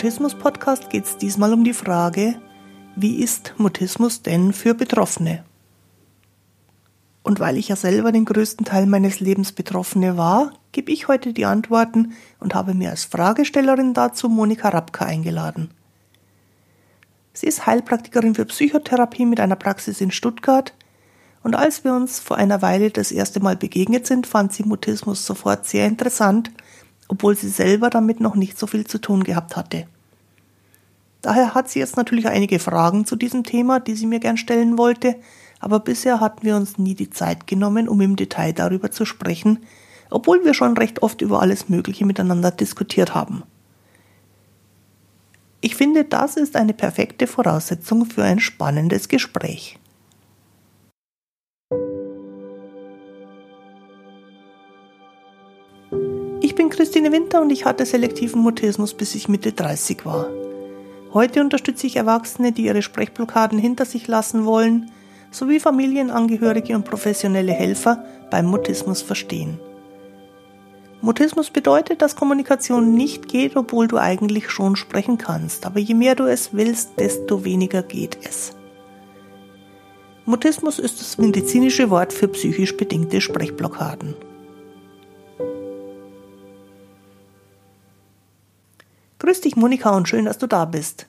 Mutismus-Podcast geht es diesmal um die Frage, wie ist Mutismus denn für Betroffene? Und weil ich ja selber den größten Teil meines Lebens Betroffene war, gebe ich heute die Antworten und habe mir als Fragestellerin dazu Monika Rapka eingeladen. Sie ist Heilpraktikerin für Psychotherapie mit einer Praxis in Stuttgart und als wir uns vor einer Weile das erste Mal begegnet sind, fand sie Mutismus sofort sehr interessant, obwohl sie selber damit noch nicht so viel zu tun gehabt hatte. Daher hat sie jetzt natürlich einige Fragen zu diesem Thema, die sie mir gern stellen wollte, aber bisher hatten wir uns nie die Zeit genommen, um im Detail darüber zu sprechen, obwohl wir schon recht oft über alles Mögliche miteinander diskutiert haben. Ich finde, das ist eine perfekte Voraussetzung für ein spannendes Gespräch. Christine Winter und ich hatte selektiven Mutismus, bis ich Mitte 30 war. Heute unterstütze ich Erwachsene, die ihre Sprechblockaden hinter sich lassen wollen, sowie Familienangehörige und professionelle Helfer beim Mutismus verstehen. Mutismus bedeutet, dass Kommunikation nicht geht, obwohl du eigentlich schon sprechen kannst, aber je mehr du es willst, desto weniger geht es. Mutismus ist das medizinische Wort für psychisch bedingte Sprechblockaden. Grüß dich, Monika, und schön, dass du da bist.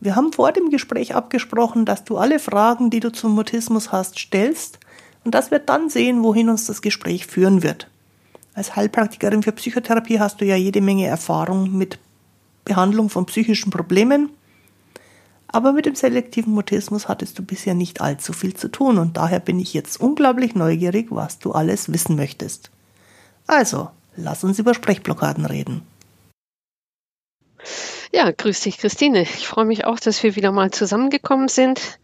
Wir haben vor dem Gespräch abgesprochen, dass du alle Fragen, die du zum Mutismus hast, stellst und dass wir dann sehen, wohin uns das Gespräch führen wird. Als Heilpraktikerin für Psychotherapie hast du ja jede Menge Erfahrung mit Behandlung von psychischen Problemen. Aber mit dem selektiven Mutismus hattest du bisher nicht allzu viel zu tun und daher bin ich jetzt unglaublich neugierig, was du alles wissen möchtest. Also, lass uns über Sprechblockaden reden. Ja, grüß dich, Christine. Ich freue mich auch, dass wir wieder mal zusammengekommen sind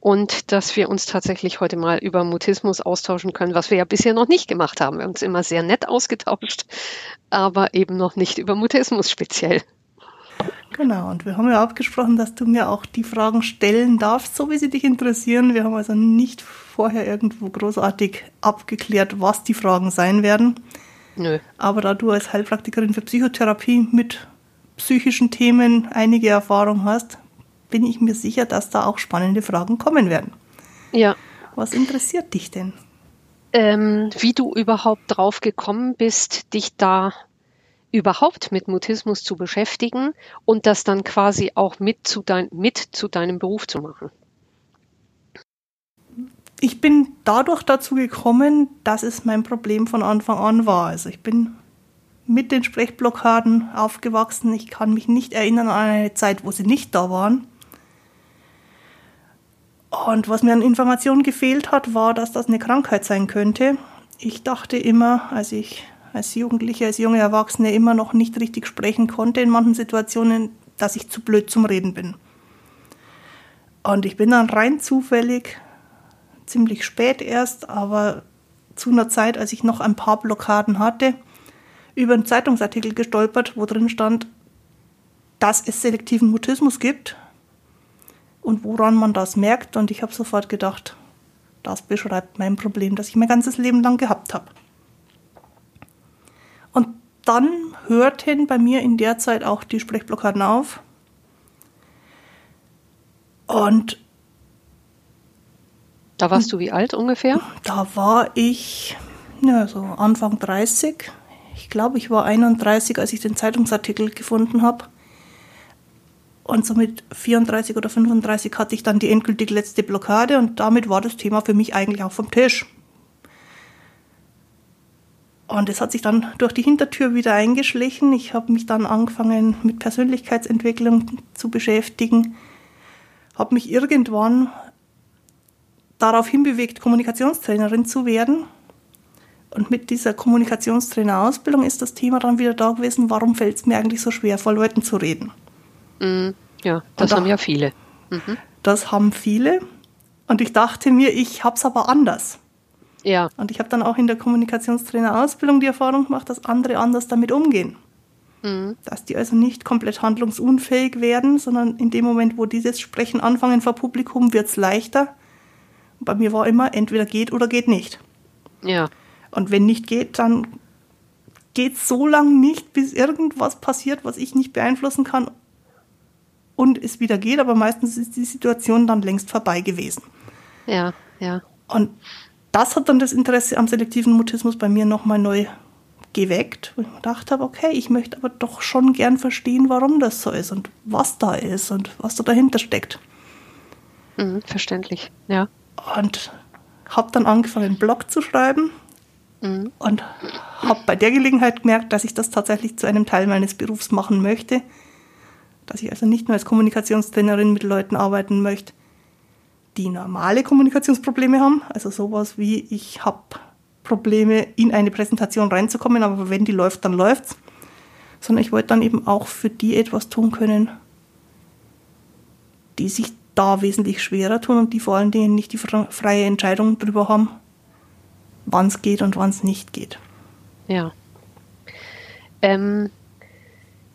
und dass wir uns tatsächlich heute mal über Mutismus austauschen können, was wir ja bisher noch nicht gemacht haben. Wir haben uns immer sehr nett ausgetauscht, aber eben noch nicht über Mutismus speziell. Genau, und wir haben ja abgesprochen, dass du mir auch die Fragen stellen darfst, so wie sie dich interessieren. Wir haben also nicht vorher irgendwo großartig abgeklärt, was die Fragen sein werden. Nö. Aber da du als Heilpraktikerin für Psychotherapie mit psychischen Themen einige Erfahrung hast, bin ich mir sicher, dass da auch spannende Fragen kommen werden. Ja. Was interessiert dich denn? Ähm, wie du überhaupt drauf gekommen bist, dich da überhaupt mit Mutismus zu beschäftigen und das dann quasi auch mit zu, dein, mit zu deinem Beruf zu machen. Ich bin dadurch dazu gekommen, dass es mein Problem von Anfang an war. Also ich bin mit den Sprechblockaden aufgewachsen. Ich kann mich nicht erinnern an eine Zeit, wo sie nicht da waren. Und was mir an Informationen gefehlt hat, war, dass das eine Krankheit sein könnte. Ich dachte immer, als ich als Jugendliche, als junge Erwachsene immer noch nicht richtig sprechen konnte in manchen Situationen, dass ich zu blöd zum Reden bin. Und ich bin dann rein zufällig, ziemlich spät erst, aber zu einer Zeit, als ich noch ein paar Blockaden hatte, über einen Zeitungsartikel gestolpert, wo drin stand, dass es selektiven Mutismus gibt und woran man das merkt. Und ich habe sofort gedacht, das beschreibt mein Problem, das ich mein ganzes Leben lang gehabt habe. Und dann hörten bei mir in der Zeit auch die Sprechblockaden auf. Und da warst du wie alt ungefähr? Da war ich ja, so Anfang 30. Ich glaube, ich war 31, als ich den Zeitungsartikel gefunden habe. Und so mit 34 oder 35 hatte ich dann die endgültig letzte Blockade und damit war das Thema für mich eigentlich auch vom Tisch. Und es hat sich dann durch die Hintertür wieder eingeschlichen. Ich habe mich dann angefangen mit Persönlichkeitsentwicklung zu beschäftigen, habe mich irgendwann darauf hinbewegt, Kommunikationstrainerin zu werden. Und mit dieser Kommunikationstrainerausbildung ist das Thema dann wieder da gewesen, warum fällt es mir eigentlich so schwer, vor Leuten zu reden. Mhm. Ja, das da, haben ja viele. Mhm. Das haben viele. Und ich dachte mir, ich habe es aber anders. Ja. Und ich habe dann auch in der Kommunikationstrainerausbildung die Erfahrung gemacht, dass andere anders damit umgehen. Mhm. Dass die also nicht komplett handlungsunfähig werden, sondern in dem Moment, wo dieses Sprechen anfangen vor Publikum, wird es leichter. Bei mir war immer, entweder geht oder geht nicht. Ja. Und wenn nicht geht, dann geht so lange nicht, bis irgendwas passiert, was ich nicht beeinflussen kann und es wieder geht, aber meistens ist die Situation dann längst vorbei gewesen. Ja, ja. Und das hat dann das Interesse am selektiven Mutismus bei mir nochmal neu geweckt, wo ich mir gedacht habe, okay, ich möchte aber doch schon gern verstehen, warum das so ist und was da ist und was da dahinter steckt. Mhm, verständlich, ja. Und habe dann angefangen, einen Blog zu schreiben mhm. und habe bei der Gelegenheit gemerkt, dass ich das tatsächlich zu einem Teil meines Berufs machen möchte, dass ich also nicht nur als Kommunikationstrainerin mit Leuten arbeiten möchte, die normale Kommunikationsprobleme haben, also sowas wie ich habe Probleme in eine Präsentation reinzukommen, aber wenn die läuft, dann läuft's, sondern ich wollte dann eben auch für die etwas tun können, die sich da wesentlich schwerer tun und die vor allen Dingen nicht die freie Entscheidung darüber haben, wann es geht und wann es nicht geht. Ja. Ähm,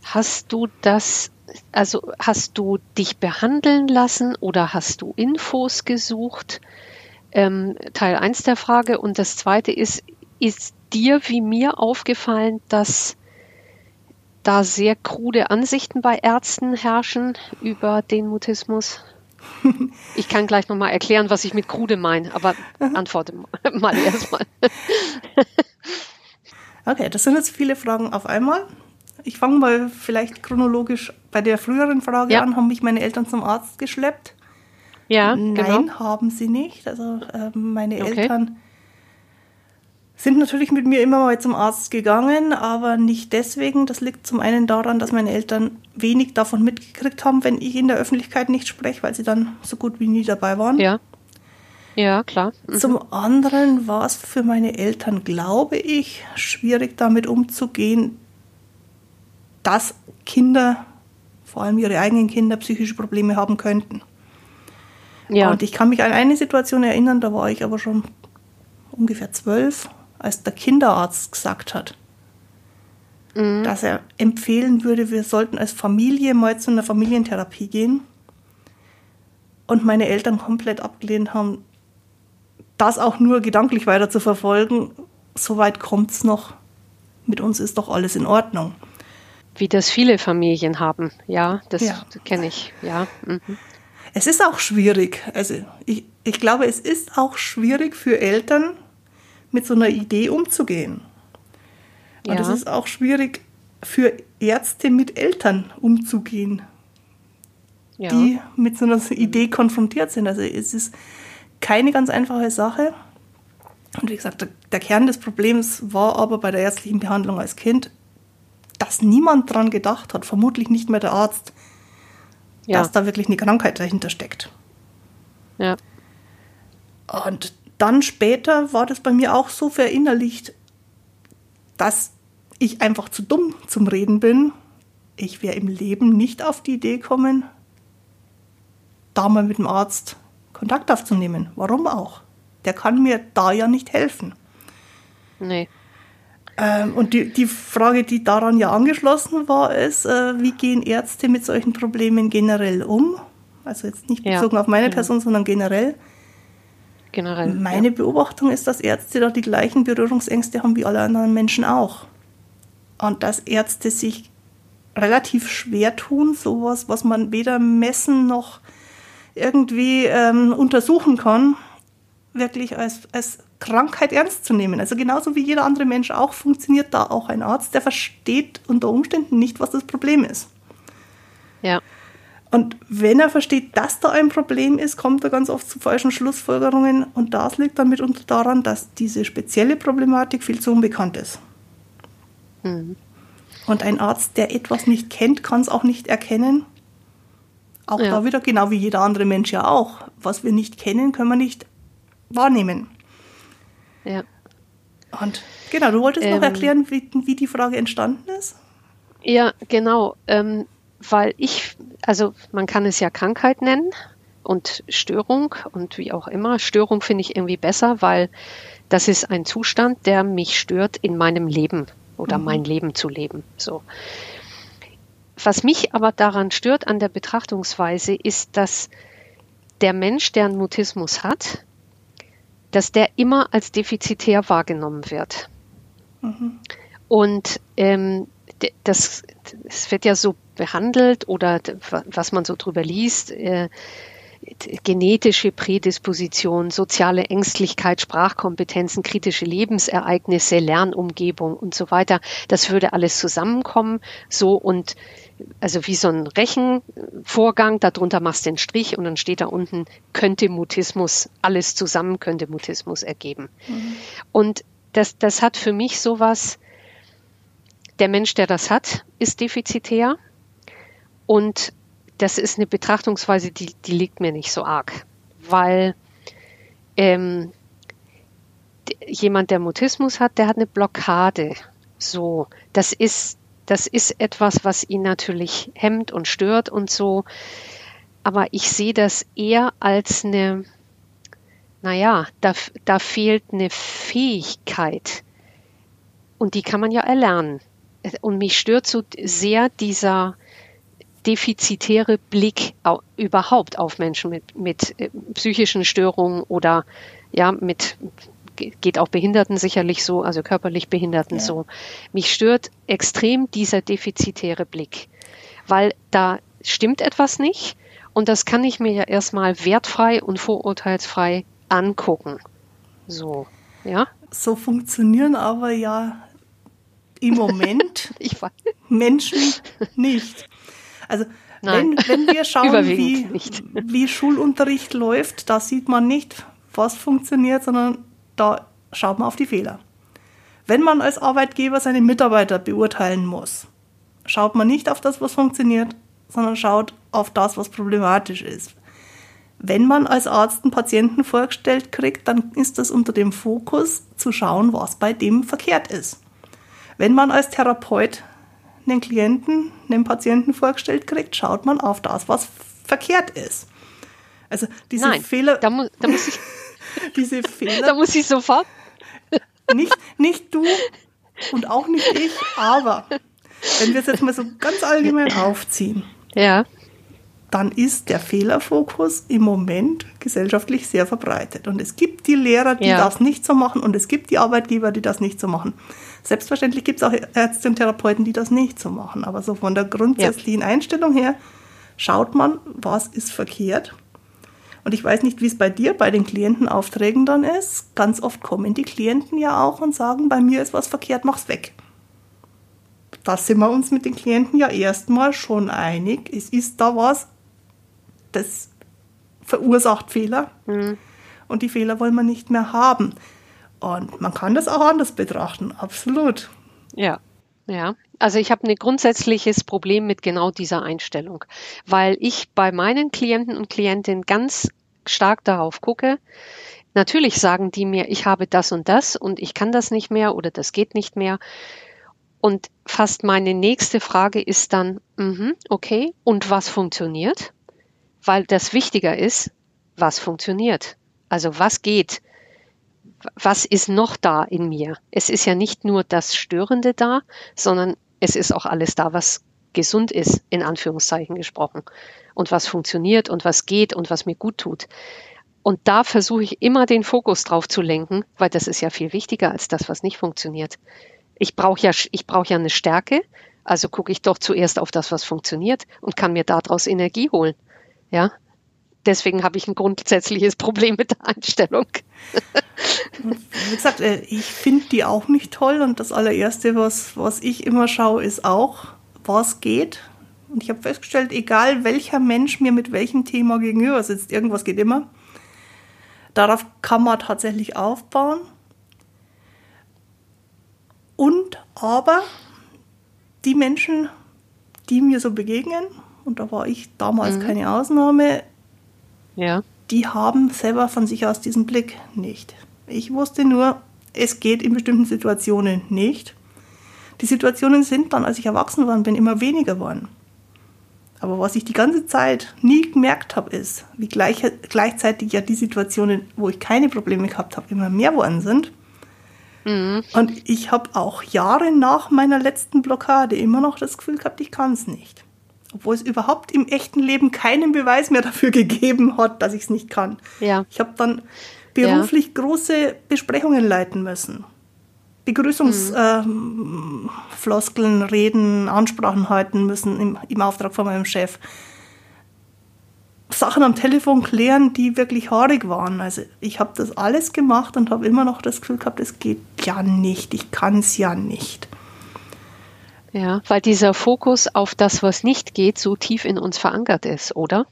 hast du das also hast du dich behandeln lassen oder hast du Infos gesucht? Ähm, Teil 1 der Frage. Und das zweite ist, ist dir wie mir aufgefallen, dass da sehr krude Ansichten bei Ärzten herrschen über den Mutismus? Ich kann gleich nochmal erklären, was ich mit krude meine, aber antworte mal erstmal. Okay, das sind jetzt viele Fragen auf einmal ich fange mal vielleicht chronologisch bei der früheren Frage ja. an. Haben mich meine Eltern zum Arzt geschleppt? Ja, Nein, genau. haben sie nicht. Also äh, meine okay. Eltern sind natürlich mit mir immer mal zum Arzt gegangen, aber nicht deswegen. Das liegt zum einen daran, dass meine Eltern wenig davon mitgekriegt haben, wenn ich in der Öffentlichkeit nicht spreche, weil sie dann so gut wie nie dabei waren. Ja. Ja, klar. Mhm. Zum anderen war es für meine Eltern, glaube ich, schwierig damit umzugehen, dass Kinder, vor allem ihre eigenen Kinder, psychische Probleme haben könnten. Ja. Und ich kann mich an eine Situation erinnern, da war ich aber schon ungefähr zwölf, als der Kinderarzt gesagt hat, mhm. dass er empfehlen würde, wir sollten als Familie mal zu einer Familientherapie gehen. Und meine Eltern komplett abgelehnt haben, das auch nur gedanklich weiter zu verfolgen. Soweit kommt es noch. Mit uns ist doch alles in Ordnung. Wie das viele Familien haben. Ja, das ja. kenne ich. Ja. Mhm. Es ist auch schwierig. Also ich, ich glaube, es ist auch schwierig für Eltern, mit so einer Idee umzugehen. Und ja. es ist auch schwierig für Ärzte mit Eltern umzugehen, ja. die mit so einer Idee konfrontiert sind. Also es ist keine ganz einfache Sache. Und wie gesagt, der, der Kern des Problems war aber bei der ärztlichen Behandlung als Kind dass niemand dran gedacht hat, vermutlich nicht mehr der Arzt, ja. dass da wirklich eine Krankheit dahinter steckt. Ja. Und dann später war das bei mir auch so verinnerlicht, dass ich einfach zu dumm zum Reden bin. Ich wäre im Leben nicht auf die Idee gekommen, da mal mit dem Arzt Kontakt aufzunehmen. Warum auch? Der kann mir da ja nicht helfen. Nee. Ähm, und die, die Frage, die daran ja angeschlossen war, ist, äh, wie gehen Ärzte mit solchen Problemen generell um? Also jetzt nicht bezogen ja, auf meine genau. Person, sondern generell. Generell. Meine ja. Beobachtung ist, dass Ärzte da die gleichen Berührungsängste haben wie alle anderen Menschen auch. Und dass Ärzte sich relativ schwer tun, sowas, was man weder messen noch irgendwie ähm, untersuchen kann, wirklich als, als Krankheit ernst zu nehmen. Also genauso wie jeder andere Mensch auch, funktioniert da auch ein Arzt, der versteht unter Umständen nicht, was das Problem ist. Ja. Und wenn er versteht, dass da ein Problem ist, kommt er ganz oft zu falschen Schlussfolgerungen. Und das liegt dann mitunter daran, dass diese spezielle Problematik viel zu unbekannt ist. Mhm. Und ein Arzt, der etwas nicht kennt, kann es auch nicht erkennen. Auch ja. da wieder, genau wie jeder andere Mensch ja auch. Was wir nicht kennen, können wir nicht wahrnehmen. Ja. Und genau, du wolltest ähm, noch erklären, wie, wie die Frage entstanden ist? Ja, genau. Ähm, weil ich, also man kann es ja Krankheit nennen und Störung und wie auch immer. Störung finde ich irgendwie besser, weil das ist ein Zustand, der mich stört in meinem Leben oder mhm. mein Leben zu leben. So. Was mich aber daran stört an der Betrachtungsweise ist, dass der Mensch, der einen Mutismus hat, dass der immer als defizitär wahrgenommen wird. Mhm. Und ähm, das, das wird ja so behandelt oder was man so drüber liest, äh, genetische Prädisposition, soziale Ängstlichkeit, Sprachkompetenzen, kritische Lebensereignisse, Lernumgebung und so weiter. Das würde alles zusammenkommen, so und also wie so ein Rechenvorgang, darunter machst du den Strich und dann steht da unten, könnte Mutismus, alles zusammen könnte Mutismus ergeben. Mhm. Und das, das hat für mich sowas, der Mensch, der das hat, ist defizitär und das ist eine Betrachtungsweise, die, die liegt mir nicht so arg, weil ähm, jemand, der Mutismus hat, der hat eine Blockade. So, das ist, das ist etwas, was ihn natürlich hemmt und stört und so. Aber ich sehe das eher als eine, naja, da, da fehlt eine Fähigkeit. Und die kann man ja erlernen. Und mich stört so sehr dieser, defizitäre Blick überhaupt auf Menschen mit, mit äh, psychischen Störungen oder ja, mit geht auch Behinderten sicherlich so, also körperlich Behinderten ja. so. Mich stört extrem dieser defizitäre Blick, weil da stimmt etwas nicht und das kann ich mir ja erstmal wertfrei und vorurteilsfrei angucken. So, ja. So funktionieren aber ja im Moment Menschen nicht. Also wenn, wenn, wir schauen, wie, wie Schulunterricht läuft, da sieht man nicht, was funktioniert, sondern da schaut man auf die Fehler. Wenn man als Arbeitgeber seine Mitarbeiter beurteilen muss, schaut man nicht auf das, was funktioniert, sondern schaut auf das, was problematisch ist. Wenn man als Arzt einen Patienten vorgestellt kriegt, dann ist das unter dem Fokus zu schauen, was bei dem verkehrt ist. Wenn man als Therapeut einen Klienten, einen Patienten vorgestellt kriegt, schaut man auf das, was verkehrt ist. Also diese Nein, Fehler. Da, mu da muss ich. diese Fehler. Da muss ich sofort. nicht, nicht du und auch nicht ich, aber wenn wir es jetzt mal so ganz allgemein aufziehen. Ja dann ist der Fehlerfokus im Moment gesellschaftlich sehr verbreitet. Und es gibt die Lehrer, die ja. das nicht so machen und es gibt die Arbeitgeber, die das nicht so machen. Selbstverständlich gibt es auch Ärzte und Therapeuten, die das nicht so machen. Aber so von der grundsätzlichen ja. Einstellung her schaut man, was ist verkehrt. Und ich weiß nicht, wie es bei dir bei den Klientenaufträgen dann ist. Ganz oft kommen die Klienten ja auch und sagen, bei mir ist was verkehrt, mach's weg. Da sind wir uns mit den Klienten ja erstmal schon einig. Es ist da was, das verursacht Fehler. Mhm. Und die Fehler wollen wir nicht mehr haben. Und man kann das auch anders betrachten, absolut. Ja, ja. Also ich habe ein grundsätzliches Problem mit genau dieser Einstellung, weil ich bei meinen Klienten und Klientinnen ganz stark darauf gucke. Natürlich sagen die mir, ich habe das und das und ich kann das nicht mehr oder das geht nicht mehr. Und fast meine nächste Frage ist dann, mh, okay, und was funktioniert? weil das wichtiger ist, was funktioniert. Also was geht? Was ist noch da in mir? Es ist ja nicht nur das Störende da, sondern es ist auch alles da, was gesund ist, in Anführungszeichen gesprochen. Und was funktioniert und was geht und was mir gut tut. Und da versuche ich immer den Fokus drauf zu lenken, weil das ist ja viel wichtiger als das, was nicht funktioniert. Ich brauche ja, ich ja eine Stärke, also gucke ich doch zuerst auf das, was funktioniert und kann mir daraus Energie holen. Ja, deswegen habe ich ein grundsätzliches Problem mit der Einstellung. Wie gesagt, äh, ich finde die auch nicht toll und das allererste, was, was ich immer schaue, ist auch, was geht. Und ich habe festgestellt, egal welcher Mensch mir mit welchem Thema gegenüber sitzt, irgendwas geht immer. Darauf kann man tatsächlich aufbauen. Und aber die Menschen, die mir so begegnen, und da war ich damals mhm. keine Ausnahme, ja. die haben selber von sich aus diesen Blick nicht. Ich wusste nur, es geht in bestimmten Situationen nicht. Die Situationen sind dann, als ich erwachsen war, bin, immer weniger geworden. Aber was ich die ganze Zeit nie gemerkt habe, ist, wie gleich, gleichzeitig ja die Situationen, wo ich keine Probleme gehabt habe, immer mehr geworden sind. Mhm. Und ich habe auch Jahre nach meiner letzten Blockade immer noch das Gefühl gehabt, ich kann es nicht obwohl es überhaupt im echten Leben keinen Beweis mehr dafür gegeben hat, dass ich es nicht kann. Ja. Ich habe dann beruflich ja. große Besprechungen leiten müssen. Begrüßungsfloskeln, äh, Reden, Ansprachen halten müssen im, im Auftrag von meinem Chef. Sachen am Telefon klären, die wirklich haarig waren. Also ich habe das alles gemacht und habe immer noch das Gefühl gehabt, es geht ja nicht, ich kann es ja nicht. Ja, weil dieser Fokus auf das, was nicht geht, so tief in uns verankert ist, oder?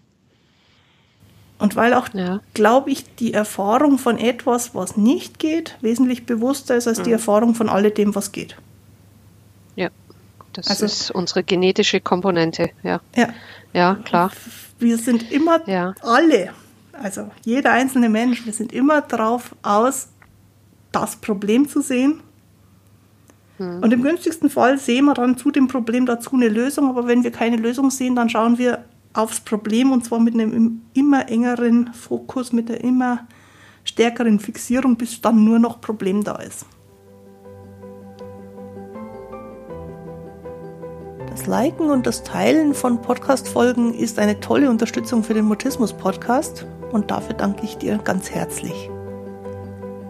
Und weil auch, ja. glaube ich, die Erfahrung von etwas, was nicht geht, wesentlich bewusster ist als mhm. die Erfahrung von alledem, was geht. Ja, das also, ist unsere genetische Komponente, ja. Ja, ja klar. Wir sind immer ja. alle, also jeder einzelne Mensch, wir sind immer darauf aus, das Problem zu sehen. Mhm. Und im günstigsten Fall sehen wir dann zu dem Problem dazu eine Lösung, aber wenn wir keine Lösung sehen, dann schauen wir aufs Problem und zwar mit einem immer engeren Fokus, mit einer immer stärkeren Fixierung, bis dann nur noch Problem da ist. Das Liken und das Teilen von Podcast-Folgen ist eine tolle Unterstützung für den Mutismus-Podcast und dafür danke ich dir ganz herzlich.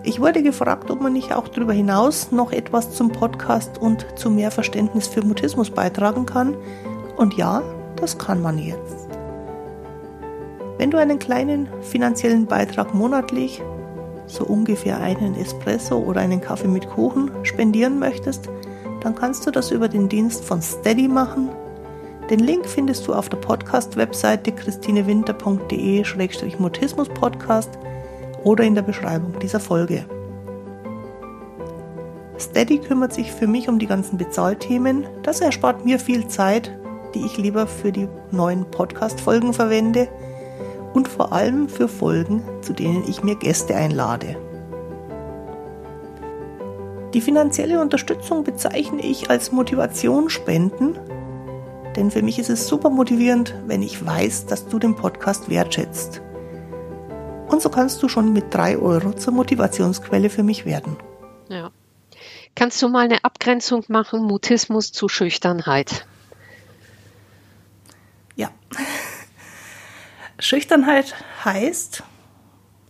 Ich wurde gefragt, ob man nicht auch darüber hinaus noch etwas zum Podcast und zu mehr Verständnis für Mutismus beitragen kann. Und ja, das kann man jetzt. Wenn du einen kleinen finanziellen Beitrag monatlich, so ungefähr einen Espresso oder einen Kaffee mit Kuchen, spendieren möchtest, dann kannst du das über den Dienst von Steady machen. Den Link findest du auf der Podcast-Webseite christinewinter.de-mutismus-podcast oder in der Beschreibung dieser Folge. Steady kümmert sich für mich um die ganzen Bezahlthemen. Das erspart mir viel Zeit, die ich lieber für die neuen Podcast-Folgen verwende und vor allem für Folgen, zu denen ich mir Gäste einlade. Die finanzielle Unterstützung bezeichne ich als Motivationsspenden, denn für mich ist es super motivierend, wenn ich weiß, dass du den Podcast wertschätzt. Und so kannst du schon mit 3 Euro zur Motivationsquelle für mich werden. Ja. Kannst du mal eine Abgrenzung machen, Mutismus zu Schüchternheit? Ja. Schüchternheit heißt,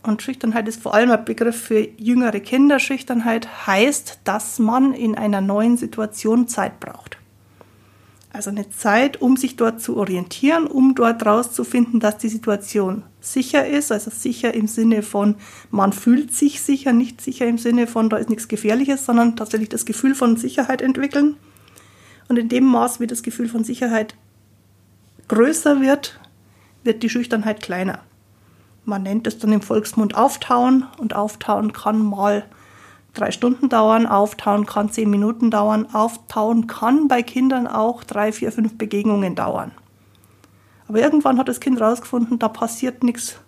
und Schüchternheit ist vor allem ein Begriff für jüngere Kinder, Schüchternheit heißt, dass man in einer neuen Situation Zeit braucht. Also eine Zeit, um sich dort zu orientieren, um dort rauszufinden, dass die Situation sicher ist, also sicher im Sinne von, man fühlt sich sicher, nicht sicher im Sinne von, da ist nichts Gefährliches, sondern tatsächlich das Gefühl von Sicherheit entwickeln. Und in dem Maß, wie das Gefühl von Sicherheit größer wird, wird die Schüchternheit kleiner. Man nennt es dann im Volksmund Auftauen und Auftauen kann mal drei Stunden dauern, Auftauen kann zehn Minuten dauern, Auftauen kann bei Kindern auch drei, vier, fünf Begegnungen dauern. Aber irgendwann hat das Kind herausgefunden, da passiert nichts.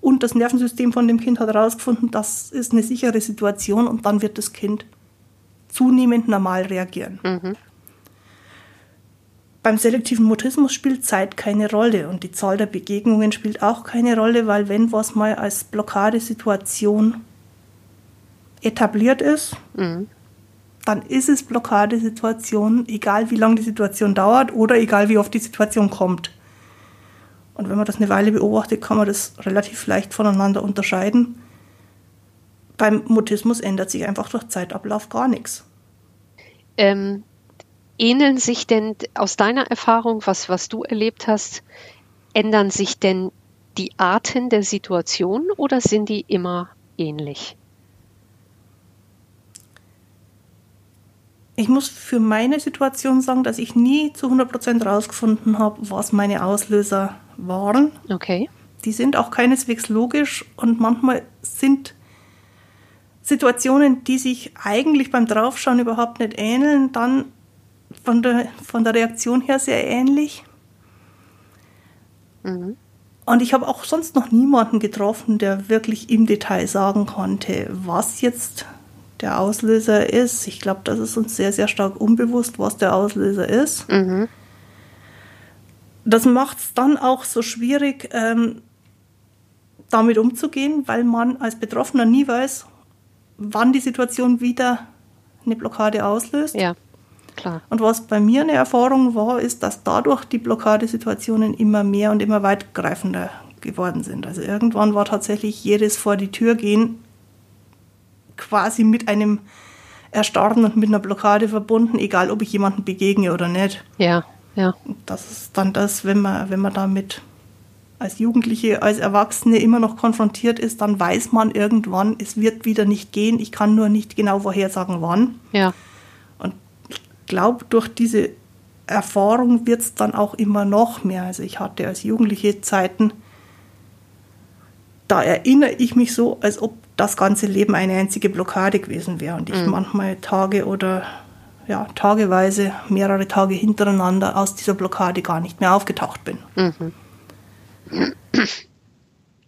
Und das Nervensystem von dem Kind hat herausgefunden, das ist eine sichere Situation und dann wird das Kind zunehmend normal reagieren. Mhm. Beim selektiven Mutismus spielt Zeit keine Rolle und die Zahl der Begegnungen spielt auch keine Rolle, weil wenn was mal als Blockadesituation etabliert ist, mhm. dann ist es Blockadesituation, egal wie lange die Situation dauert oder egal wie oft die Situation kommt. Und wenn man das eine Weile beobachtet, kann man das relativ leicht voneinander unterscheiden. Beim Mutismus ändert sich einfach durch Zeitablauf gar nichts. Ähm, ähneln sich denn aus deiner Erfahrung, was, was du erlebt hast, ändern sich denn die Arten der Situation oder sind die immer ähnlich? Ich muss für meine Situation sagen, dass ich nie zu 100% rausgefunden habe, was meine Auslöser waren. Okay. Die sind auch keineswegs logisch und manchmal sind Situationen, die sich eigentlich beim Draufschauen überhaupt nicht ähneln, dann von der, von der Reaktion her sehr ähnlich. Mhm. Und ich habe auch sonst noch niemanden getroffen, der wirklich im Detail sagen konnte, was jetzt der Auslöser ist. Ich glaube, das ist uns sehr, sehr stark unbewusst, was der Auslöser ist. Mhm. Das macht es dann auch so schwierig, ähm, damit umzugehen, weil man als Betroffener nie weiß, wann die Situation wieder eine Blockade auslöst. Ja. Klar. Und was bei mir eine Erfahrung war, ist, dass dadurch die Blockadesituationen immer mehr und immer weitgreifender geworden sind. Also irgendwann war tatsächlich jedes vor die Tür gehen quasi mit einem erstarren und mit einer Blockade verbunden, egal ob ich jemanden begegne oder nicht. Ja, ja. Das ist dann das, wenn man, wenn man damit als Jugendliche, als Erwachsene immer noch konfrontiert ist, dann weiß man irgendwann, es wird wieder nicht gehen. Ich kann nur nicht genau vorhersagen, wann. Ja. Und ich glaube, durch diese Erfahrung wird es dann auch immer noch mehr. Also ich hatte als Jugendliche Zeiten, da erinnere ich mich so, als ob das ganze Leben eine einzige Blockade gewesen wäre und ich mhm. manchmal Tage oder ja, tageweise, mehrere Tage hintereinander aus dieser Blockade gar nicht mehr aufgetaucht bin. Mhm.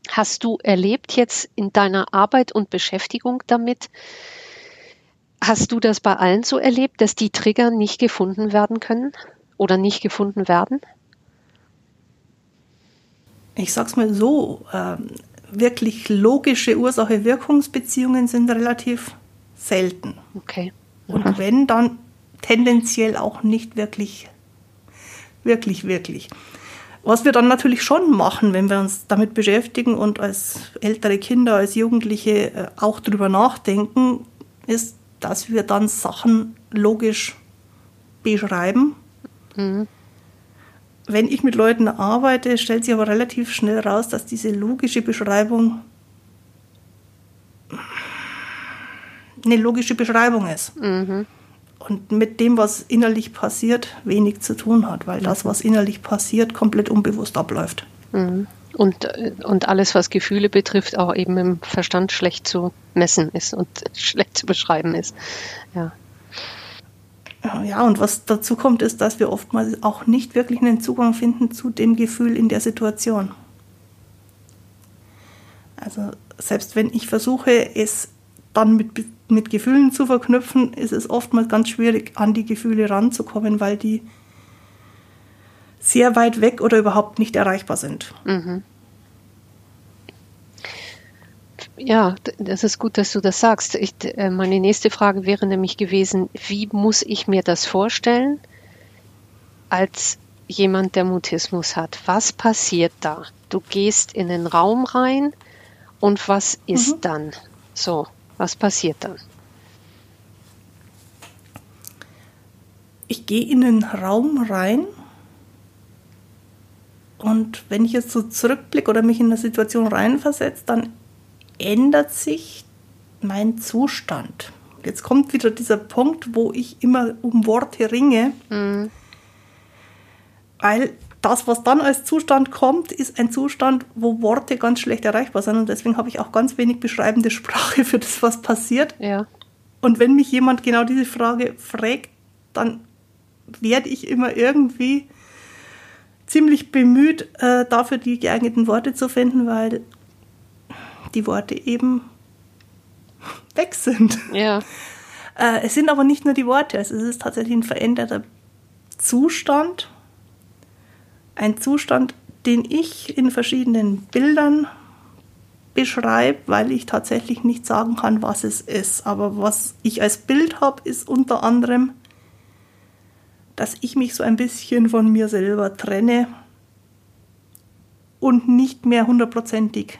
Hast du erlebt jetzt in deiner Arbeit und Beschäftigung damit, hast du das bei allen so erlebt, dass die Trigger nicht gefunden werden können oder nicht gefunden werden? Ich sag's mal so, ähm, wirklich logische Ursache-Wirkungsbeziehungen sind relativ selten. Okay. Und wenn, dann tendenziell auch nicht wirklich, wirklich, wirklich. Was wir dann natürlich schon machen, wenn wir uns damit beschäftigen und als ältere Kinder, als Jugendliche äh, auch drüber nachdenken, ist, dass wir dann Sachen logisch beschreiben. Mhm. Wenn ich mit Leuten arbeite, stellt sich aber relativ schnell raus, dass diese logische Beschreibung eine logische Beschreibung ist. Mhm und mit dem, was innerlich passiert, wenig zu tun hat, weil das, was innerlich passiert, komplett unbewusst abläuft. Mhm. Und, und alles, was Gefühle betrifft, auch eben im Verstand schlecht zu messen ist und schlecht zu beschreiben ist. Ja. Ja, und was dazu kommt, ist, dass wir oftmals auch nicht wirklich einen Zugang finden zu dem Gefühl in der Situation. Also selbst wenn ich versuche, es dann mit mit Gefühlen zu verknüpfen, ist es oftmals ganz schwierig, an die Gefühle ranzukommen, weil die sehr weit weg oder überhaupt nicht erreichbar sind. Mhm. Ja, das ist gut, dass du das sagst. Ich, äh, meine nächste Frage wäre nämlich gewesen, wie muss ich mir das vorstellen als jemand, der Mutismus hat? Was passiert da? Du gehst in den Raum rein und was ist mhm. dann? So. Was passiert dann? Ich gehe in den Raum rein und wenn ich jetzt so zurückblicke oder mich in eine Situation reinversetze, dann ändert sich mein Zustand. Jetzt kommt wieder dieser Punkt, wo ich immer um Worte ringe, mhm. weil das, was dann als Zustand kommt, ist ein Zustand, wo Worte ganz schlecht erreichbar sind. Und deswegen habe ich auch ganz wenig beschreibende Sprache für das, was passiert. Ja. Und wenn mich jemand genau diese Frage fragt, dann werde ich immer irgendwie ziemlich bemüht, äh, dafür die geeigneten Worte zu finden, weil die Worte eben weg sind. Ja. Äh, es sind aber nicht nur die Worte, also es ist tatsächlich ein veränderter Zustand ein Zustand, den ich in verschiedenen Bildern beschreibe, weil ich tatsächlich nicht sagen kann, was es ist. Aber was ich als Bild habe, ist unter anderem, dass ich mich so ein bisschen von mir selber trenne und nicht mehr hundertprozentig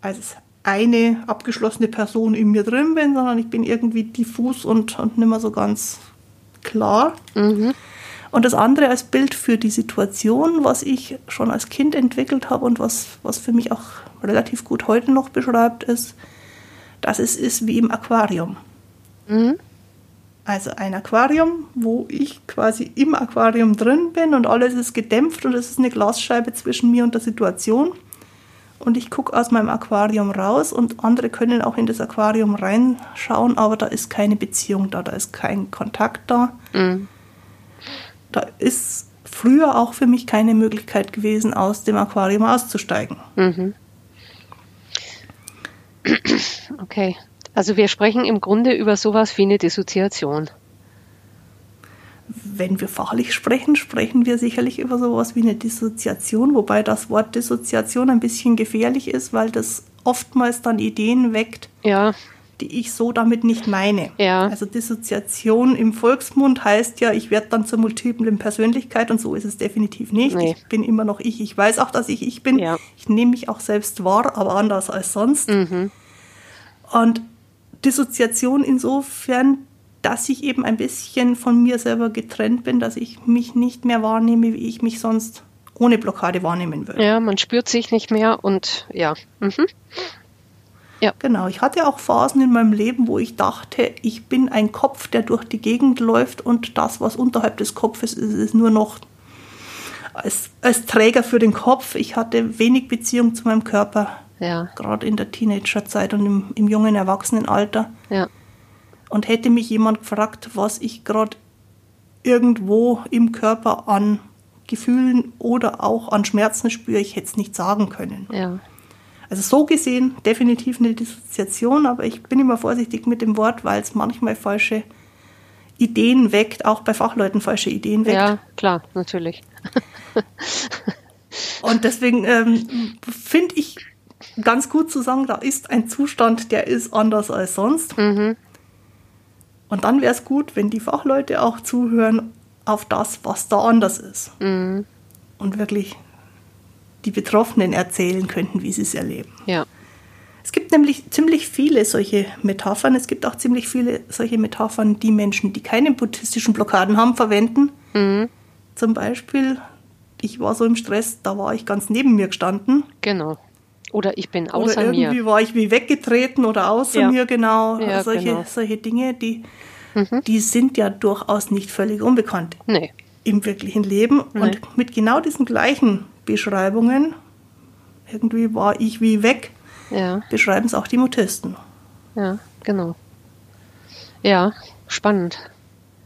als eine abgeschlossene Person in mir drin bin, sondern ich bin irgendwie diffus und, und nicht mehr so ganz klar. Mhm. Und das andere als Bild für die Situation, was ich schon als Kind entwickelt habe und was, was für mich auch relativ gut heute noch beschreibt, ist, dass es ist wie im Aquarium. Mhm. Also ein Aquarium, wo ich quasi im Aquarium drin bin und alles ist gedämpft und es ist eine Glasscheibe zwischen mir und der Situation. Und ich gucke aus meinem Aquarium raus und andere können auch in das Aquarium reinschauen, aber da ist keine Beziehung da, da ist kein Kontakt da. Mhm da ist früher auch für mich keine Möglichkeit gewesen, aus dem Aquarium auszusteigen. Mhm. Okay, also wir sprechen im Grunde über sowas wie eine Dissoziation. Wenn wir fachlich sprechen, sprechen wir sicherlich über sowas wie eine Dissoziation, wobei das Wort Dissoziation ein bisschen gefährlich ist, weil das oftmals dann Ideen weckt, ja die ich so damit nicht meine. Ja. Also Dissoziation im Volksmund heißt ja, ich werde dann zur multiplen Persönlichkeit und so ist es definitiv nicht. Nee. Ich bin immer noch ich. Ich weiß auch, dass ich ich bin. Ja. Ich nehme mich auch selbst wahr, aber anders als sonst. Mhm. Und Dissoziation insofern, dass ich eben ein bisschen von mir selber getrennt bin, dass ich mich nicht mehr wahrnehme, wie ich mich sonst ohne Blockade wahrnehmen würde. Ja, man spürt sich nicht mehr und ja. Mhm. Ja. Genau, ich hatte auch Phasen in meinem Leben, wo ich dachte, ich bin ein Kopf, der durch die Gegend läuft und das, was unterhalb des Kopfes ist, ist nur noch als, als Träger für den Kopf. Ich hatte wenig Beziehung zu meinem Körper, ja. gerade in der Teenagerzeit und im, im jungen Erwachsenenalter. Ja. Und hätte mich jemand gefragt, was ich gerade irgendwo im Körper an Gefühlen oder auch an Schmerzen spüre, ich hätte es nicht sagen können. Ja. Also so gesehen definitiv eine Dissoziation, aber ich bin immer vorsichtig mit dem Wort, weil es manchmal falsche Ideen weckt, auch bei Fachleuten falsche Ideen weckt. Ja, klar, natürlich. Und deswegen ähm, finde ich ganz gut zu sagen, da ist ein Zustand, der ist anders als sonst. Mhm. Und dann wäre es gut, wenn die Fachleute auch zuhören auf das, was da anders ist. Mhm. Und wirklich die Betroffenen erzählen könnten, wie sie es erleben. Ja. Es gibt nämlich ziemlich viele solche Metaphern. Es gibt auch ziemlich viele solche Metaphern, die Menschen, die keine buddhistischen Blockaden haben, verwenden. Mhm. Zum Beispiel, ich war so im Stress, da war ich ganz neben mir gestanden. Genau. Oder ich bin außer oder irgendwie mir. war ich wie weggetreten oder außer Ja. mir, genau. Ja, solche, genau. solche Dinge, die, Mhm. die sind ja durchaus nicht völlig unbekannt Nee. im wirklichen Leben. Nee. Und mit genau diesen gleichen Beschreibungen, irgendwie war ich wie weg, Ja, beschreiben es auch die Mutisten. ja, genau. Ja, spannend.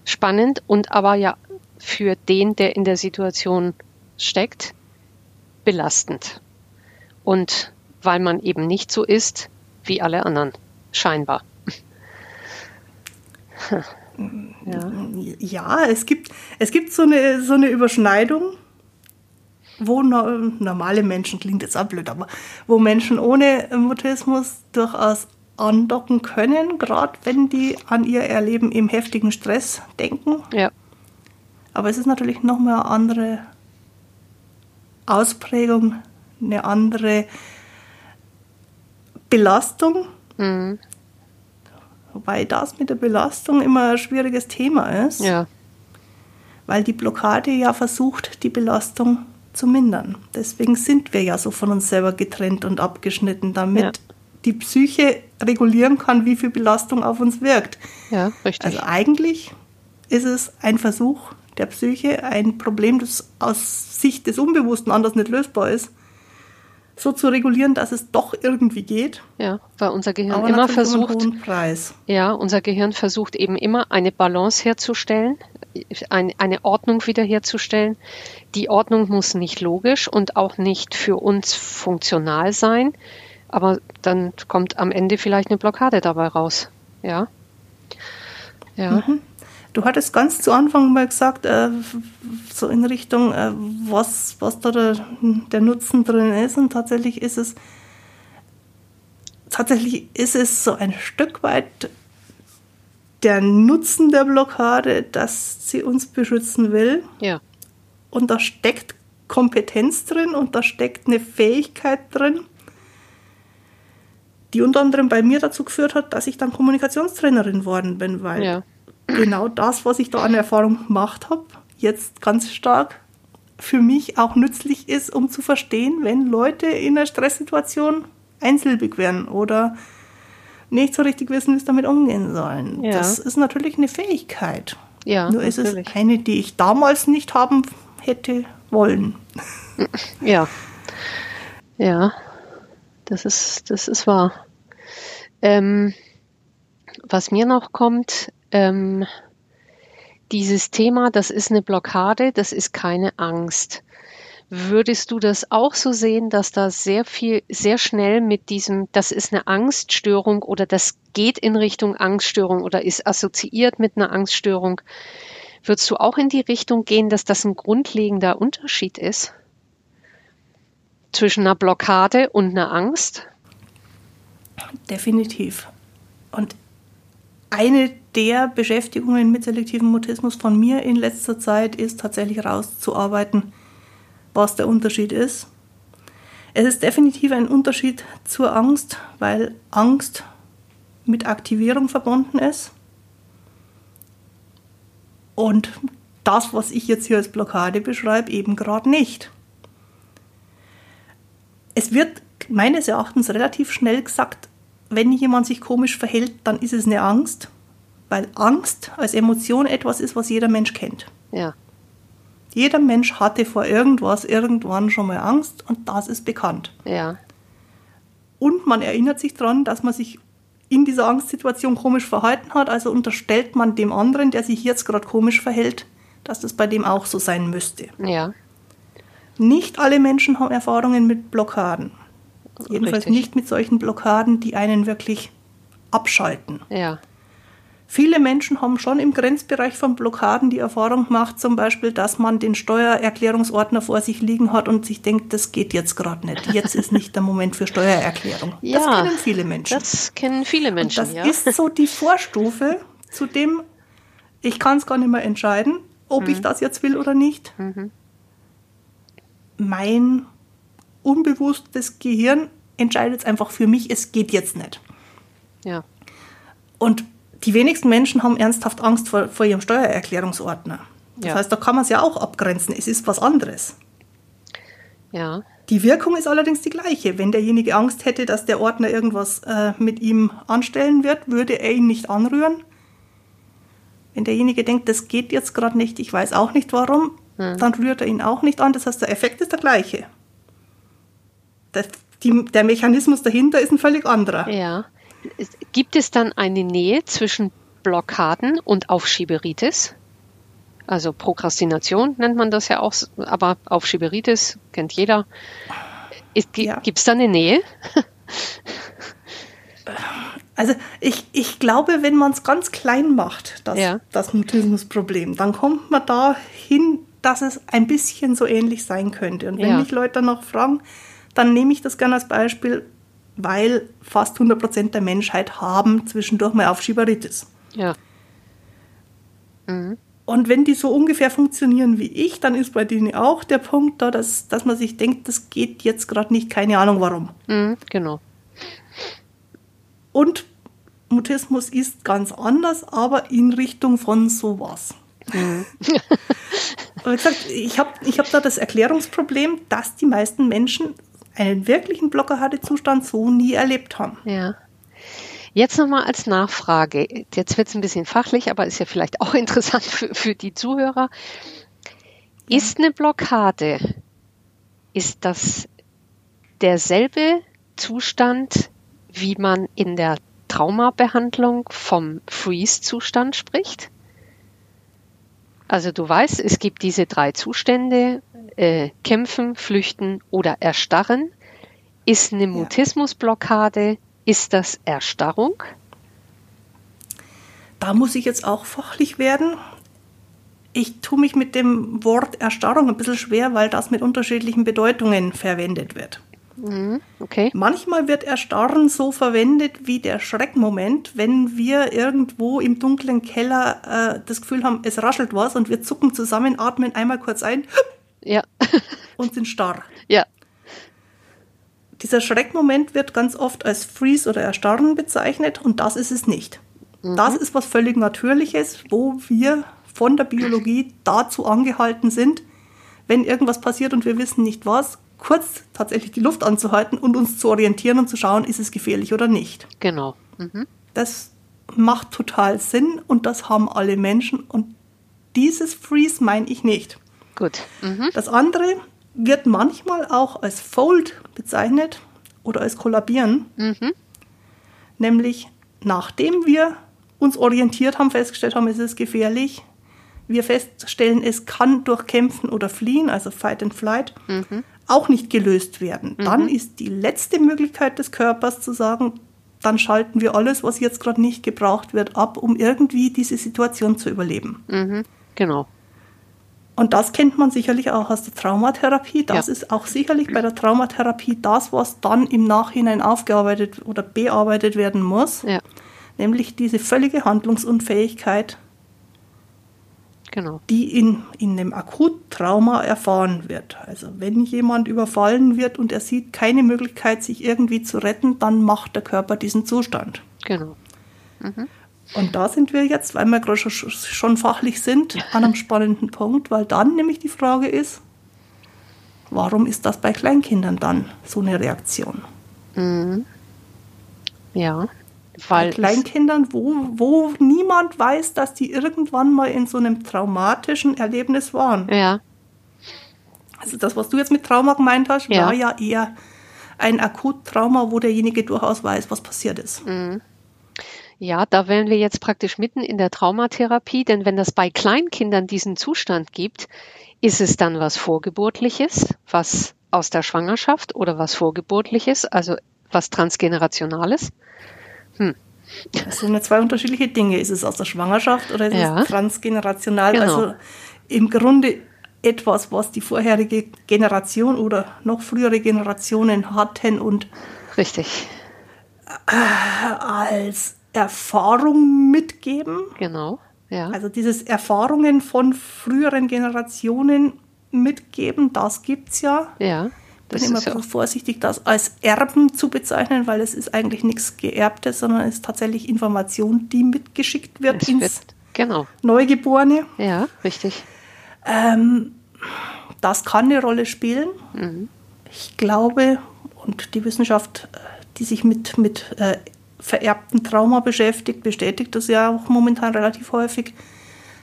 Spannend und aber ja für den, der in der Situation steckt, belastend. Und weil man eben nicht so ist wie alle anderen, scheinbar. ja, Ja, es gibt, es gibt so, eine, so eine Überschneidung, wo no, normale Menschen, klingt jetzt auch blöd, aber wo Menschen ohne Mutismus durchaus andocken können, gerade wenn die an ihr Erleben im heftigen Stress denken. ja, Aber es ist natürlich nochmal eine andere Ausprägung, eine andere Belastung. mhm. Wobei das mit der Belastung immer ein schwieriges Thema ist. ja, weil die Blockade ja versucht, die Belastung zu mindern. Deswegen sind wir ja so von uns selber getrennt und abgeschnitten, damit Ja. die Psyche regulieren kann, wie viel Belastung auf uns wirkt. ja, richtig. Also eigentlich ist es ein Versuch der Psyche, ein Problem, das aus Sicht des Unbewussten anders nicht lösbar ist, so zu regulieren, dass es doch irgendwie geht. ja, weil unser Gehirn Aber immer versucht. Ja, unser Gehirn versucht eben immer eine Balance herzustellen, ein, eine Ordnung wiederherzustellen. Die Ordnung muss nicht logisch und auch nicht für uns funktional sein, aber dann kommt am Ende vielleicht eine Blockade dabei raus. Ja. Ja, Du hattest ganz zu Anfang mal gesagt, äh, so in Richtung, äh, was, was da der, der Nutzen drin ist. Und tatsächlich ist es, tatsächlich ist es so ein Stück weit der Nutzen der Blockade, dass sie uns beschützen will. ja, Und da steckt Kompetenz drin und da steckt eine Fähigkeit drin, die unter anderem bei mir dazu geführt hat, dass ich dann Kommunikationstrainerin worden bin, weil ja, genau das, was ich da an Erfahrung gemacht habe, jetzt ganz stark für mich auch nützlich ist, um zu verstehen, wenn Leute in einer Stresssituation einsilbig werden oder nicht so richtig wissen, wie sie damit umgehen sollen. Ja. Das ist natürlich eine Fähigkeit. ja, Nur ist es natürlich. eine, die ich damals nicht haben hätte wollen. Ja. Ja, das ist, das ist wahr. Ähm, was mir noch kommt, ähm, dieses Thema, das ist eine Blockade, das ist keine Angst. Würdest du das auch so sehen, dass da sehr viel, sehr schnell mit diesem, das ist eine Angststörung oder das geht in Richtung Angststörung oder ist assoziiert mit einer Angststörung? Würdest du auch in die Richtung gehen, dass das ein grundlegender Unterschied ist? zwischen einer Blockade und einer Angst? Definitiv. Und eine der Beschäftigungen mit selektivem Mutismus von mir in letzter Zeit ist tatsächlich herauszuarbeiten, was der Unterschied ist. Es ist definitiv ein Unterschied zur Angst, weil Angst mit Aktivierung verbunden ist. Und das, was ich jetzt hier als Blockade beschreibe, eben gerade nicht. Es wird meines Erachtens relativ schnell gesagt, wenn jemand sich komisch verhält, dann ist es eine Angst, weil Angst als Emotion etwas ist, was jeder Mensch kennt. Ja. Jeder Mensch hatte vor irgendwas irgendwann schon mal Angst und das ist bekannt. Ja. Und man erinnert sich daran, dass man sich in dieser Angstsituation komisch verhalten hat, also unterstellt man dem anderen, der sich jetzt gerade komisch verhält, dass das bei dem auch so sein müsste. Ja. Nicht alle Menschen haben Erfahrungen mit Blockaden. Jedenfalls Richtig. nicht mit solchen Blockaden, die einen wirklich abschalten. Ja. Viele Menschen haben schon im Grenzbereich von Blockaden die Erfahrung gemacht, zum Beispiel, dass man den Steuererklärungsordner vor sich liegen hat und sich denkt, das geht jetzt gerade nicht. Jetzt ist nicht der Moment für Steuererklärung. das Ja, kennen viele Menschen. Das kennen viele und Menschen, das ja. ist so die Vorstufe zu dem, ich kann es gar nicht mehr entscheiden, ob Mhm. ich das jetzt will oder nicht. Mein unbewusstes Gehirn entscheidet es einfach für mich, es geht jetzt nicht. ja. Und die wenigsten Menschen haben ernsthaft Angst vor, vor ihrem Steuererklärungsordner. Das Ja. heißt, da kann man es ja auch abgrenzen. Es ist was anderes. Ja. Die Wirkung ist allerdings die gleiche. Wenn derjenige Angst hätte, dass der Ordner irgendwas äh, mit ihm anstellen wird, würde er ihn nicht anrühren. Wenn derjenige denkt, das geht jetzt gerade nicht, ich weiß auch nicht warum, dann rührt er ihn auch nicht an. Das heißt, der Effekt ist der gleiche. Das, die, der Mechanismus dahinter ist ein völlig anderer. Ja. Gibt es dann eine Nähe zwischen Blockaden und Aufschieberitis? Also Prokrastination nennt man das ja auch, aber Aufschieberitis kennt jeder. Gibt es da eine Nähe? Also ich, ich glaube, wenn man es ganz klein macht, das, Ja. das Mutismusproblem, dann kommt man dahin, dass es ein bisschen so ähnlich sein könnte. Und wenn Ja. mich Leute danach fragen, dann nehme ich das gerne als Beispiel, weil fast 100 Prozent der Menschheit haben zwischendurch mal Aufschieberitis. Ja. Und wenn die so ungefähr funktionieren wie ich, dann ist bei denen auch der Punkt da, dass, dass man sich denkt, das geht jetzt gerade nicht, keine Ahnung warum. Mhm, genau. Und Mutismus ist ganz anders, aber in Richtung von sowas. Aber wie gesagt, ich habe ich hab da das Erklärungsproblem, dass die meisten Menschen einen wirklichen Blockadezustand so nie erlebt haben. Ja. Jetzt nochmal als Nachfrage. Jetzt wird es ein bisschen fachlich, aber ist ja vielleicht auch interessant für, für die Zuhörer. Ist eine Blockade, ist das derselbe Zustand, wie man in der Traumabehandlung vom Freeze-Zustand spricht? Also du weißt, es gibt diese drei Zustände, äh, kämpfen, flüchten oder erstarren. Ist eine Mutismusblockade, ist das Erstarrung? Da muss ich jetzt auch fachlich werden. Ich tue mich mit dem Wort Erstarrung ein bisschen schwer, weil das mit unterschiedlichen Bedeutungen verwendet wird. Okay. Manchmal wird Erstarren so verwendet wie der Schreckmoment, wenn wir irgendwo im dunklen Keller äh, das Gefühl haben, es raschelt was und wir zucken zusammen, atmen einmal kurz ein Ja. und sind starr. ja. Dieser Schreckmoment wird ganz oft als Freeze oder Erstarren bezeichnet und das ist es nicht. Das ist was völlig Natürliches, wo wir von der Biologie dazu angehalten sind, wenn irgendwas passiert und wir wissen nicht was, kurz tatsächlich die Luft anzuhalten und uns zu orientieren und zu schauen, ist es gefährlich oder nicht. Genau. Mhm. Das macht total Sinn und das haben alle Menschen und dieses Freeze meine ich nicht. Gut. Mhm. Das andere wird manchmal auch als Fold bezeichnet oder als Kollabieren. Nämlich nachdem wir uns orientiert haben, festgestellt haben, es ist gefährlich, wir feststellen, es kann durch Kämpfen oder Fliehen, also Fight and Flight, auch nicht gelöst werden. Dann ist die letzte Möglichkeit des Körpers zu sagen, dann schalten wir alles, was jetzt gerade nicht gebraucht wird, ab, um irgendwie diese Situation zu überleben. Mhm. Genau. Und das kennt man sicherlich auch aus der Traumatherapie. Das Ja. ist auch sicherlich bei der Traumatherapie das, was dann im Nachhinein aufgearbeitet oder bearbeitet werden muss. Ja. Nämlich diese völlige Handlungsunfähigkeit, Genau. die in, in einem Akuttrauma erfahren wird. Also wenn jemand überfallen wird und er sieht keine Möglichkeit, sich irgendwie zu retten, dann macht der Körper diesen Zustand. Genau. Und da sind wir jetzt, weil wir gerade schon fachlich sind, an einem spannenden Punkt, weil dann nämlich die Frage ist, warum ist das bei Kleinkindern dann so eine Reaktion? Mhm. Ja, weil bei Kleinkindern, wo, wo niemand weiß, dass die irgendwann mal in so einem traumatischen Erlebnis waren. Ja. Also das, was du jetzt mit Trauma gemeint hast, ja. war ja eher ein Akuttrauma, wo derjenige durchaus weiß, was passiert ist. Mhm. Ja, da wären wir jetzt praktisch mitten in der Traumatherapie, denn wenn das bei Kleinkindern diesen Zustand gibt, ist es dann was Vorgeburtliches, was aus der Schwangerschaft oder was Vorgeburtliches, also was Transgenerationales? Hm. Das sind zwei unterschiedliche Dinge. Ist es aus der Schwangerschaft oder ist ja. es transgenerational? Genau. Also im Grunde etwas, was die vorherige Generation oder noch frühere Generationen hatten und richtig als Erfahrung mitgeben. Genau, ja. Also dieses Erfahrungen von früheren Generationen mitgeben, das gibt es ja. Ja. Das bin immer ja vorsichtig, das als Erben zu bezeichnen, weil es ist eigentlich nichts Geerbtes, sondern es ist tatsächlich Information, die mitgeschickt wird es ins wird, genau. Neugeborene. Ja, richtig. Ähm, das kann eine Rolle spielen. Mhm. Ich glaube, und die Wissenschaft, äh, die sich mit, mit äh, vererbten Trauma beschäftigt, bestätigt das ja auch momentan relativ häufig,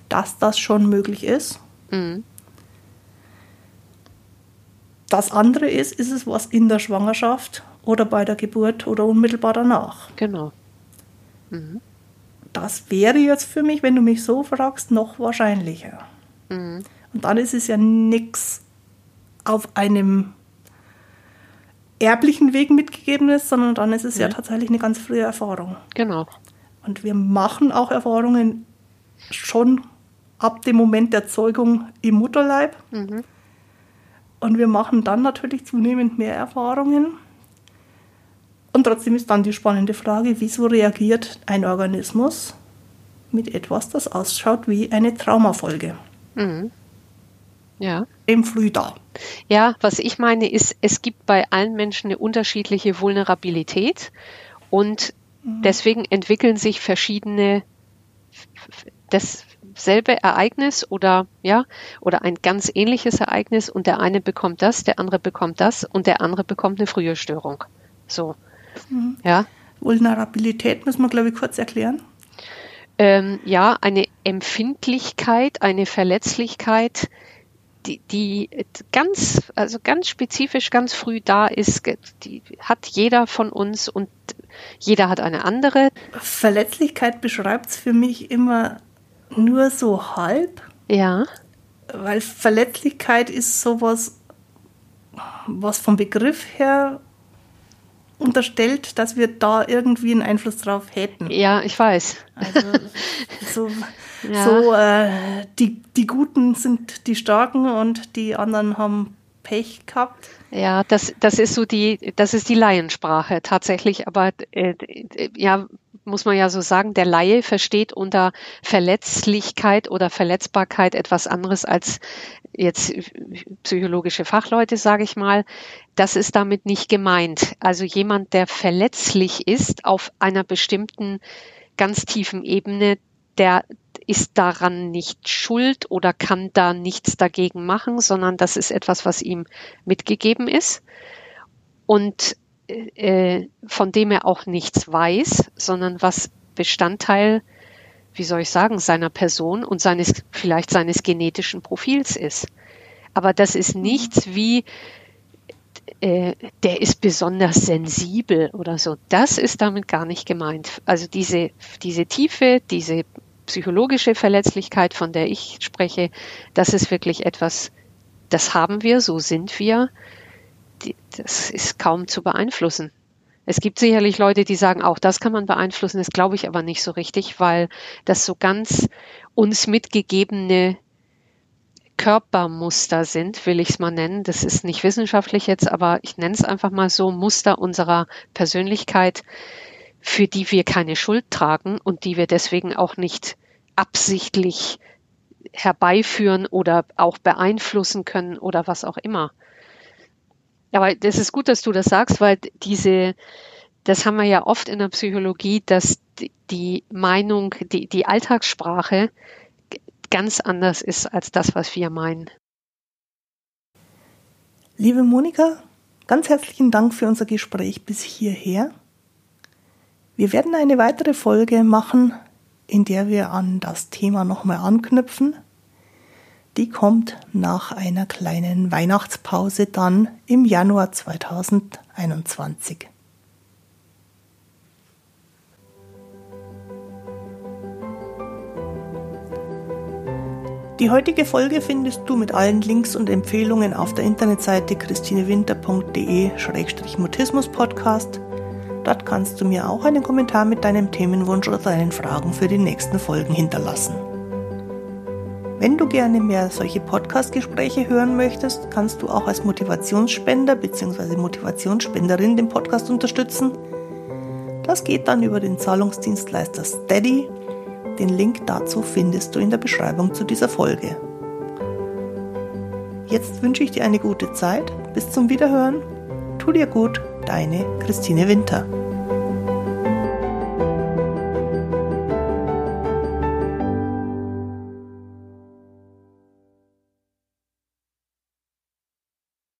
dass das schon möglich ist. Mhm. Das andere ist, ist es was in der Schwangerschaft oder bei der Geburt oder unmittelbar danach. Genau. Mhm. Das wäre jetzt für mich, wenn du mich so fragst, noch wahrscheinlicher. Mhm. Und dann ist es ja nichts auf einem erblichen Weg mitgegebenes, sondern dann ist es ja. ja tatsächlich eine ganz frühe Erfahrung. Genau. Und wir machen auch Erfahrungen schon ab dem Moment der Zeugung im Mutterleib. Mhm. Und wir machen dann natürlich zunehmend mehr Erfahrungen. Und trotzdem ist dann die spannende Frage, wieso reagiert ein Organismus mit etwas, das ausschaut wie eine Traumafolge? Mhm. Ja. Im Früh da. Ja, was ich meine ist, es gibt bei allen Menschen eine unterschiedliche Vulnerabilität und mhm. deswegen entwickeln sich verschiedene dasselbe Ereignis oder ja oder ein ganz ähnliches Ereignis und der eine bekommt das, der andere bekommt das und der andere bekommt eine frühe Störung. So. Mhm. Ja. Vulnerabilität müssen wir glaube ich kurz erklären. Ähm, ja, eine Empfindlichkeit, eine Verletzlichkeit, die, die ganz, also ganz spezifisch, ganz früh da ist, die hat jeder von uns und jeder hat eine andere. Verletzlichkeit beschreibt es für mich immer nur so halb. Ja. Weil Verletzlichkeit ist sowas, was vom Begriff her unterstellt, dass wir da irgendwie einen Einfluss drauf hätten. Ja, ich weiß. Also so, ja. so äh, die, die Guten sind die Starken und die anderen haben Pech gehabt. Ja, das, das ist so die, das ist die Laiensprache tatsächlich, aber äh, ja, muss man ja so sagen, der Laie versteht unter Verletzlichkeit oder Verletzbarkeit etwas anderes als jetzt psychologische Fachleute, sage ich mal. Das ist damit nicht gemeint. Also jemand, der verletzlich ist auf einer bestimmten ganz tiefen Ebene, der ist daran nicht schuld oder kann da nichts dagegen machen, sondern das ist etwas, was ihm mitgegeben ist. Und äh, von dem er auch nichts weiß, sondern was Bestandteil, wie soll ich sagen, seiner Person und seines, vielleicht seines genetischen Profils ist. Aber das ist mhm. nichts wie, äh, der ist besonders sensibel oder so. Das ist damit gar nicht gemeint. Also diese, diese Tiefe, diese psychologische Verletzlichkeit, von der ich spreche, das ist wirklich etwas, das haben wir, so sind wir das ist kaum zu beeinflussen. Es gibt sicherlich Leute, die sagen, auch das kann man beeinflussen, das glaube ich aber nicht so richtig, weil das so ganz uns mitgegebene Körpermuster sind, will ich es mal nennen. Das ist nicht wissenschaftlich jetzt, aber ich nenne es einfach mal so, Muster unserer Persönlichkeit, für die wir keine Schuld tragen und die wir deswegen auch nicht absichtlich herbeiführen oder auch beeinflussen können oder was auch immer. Aber das ist gut, dass du das sagst, weil diese, das haben wir ja oft in der Psychologie, dass die Meinung, die, die Alltagssprache ganz anders ist als das, was wir meinen. Liebe Monika, ganz herzlichen Dank für unser Gespräch bis hierher. Wir werden eine weitere Folge machen, in der wir an das Thema nochmal anknüpfen. Die kommt nach einer kleinen Weihnachtspause dann im Januar 2021. Die heutige Folge findest du mit allen Links und Empfehlungen auf der Internetseite christinewinter.de-mutismus-podcast. Dort kannst du mir auch einen Kommentar mit deinem Themenwunsch oder deinen Fragen für die nächsten Folgen hinterlassen. Wenn du gerne mehr solche Podcast-Gespräche hören möchtest, kannst du auch als Motivationsspender bzw. Motivationsspenderin den Podcast unterstützen. Das geht dann über den Zahlungsdienstleister Steady den Link dazu findest du in der Beschreibung zu dieser Folge. Jetzt wünsche ich dir eine gute Zeit. Bis zum Wiederhören. Tu dir gut, deine Christine Winter.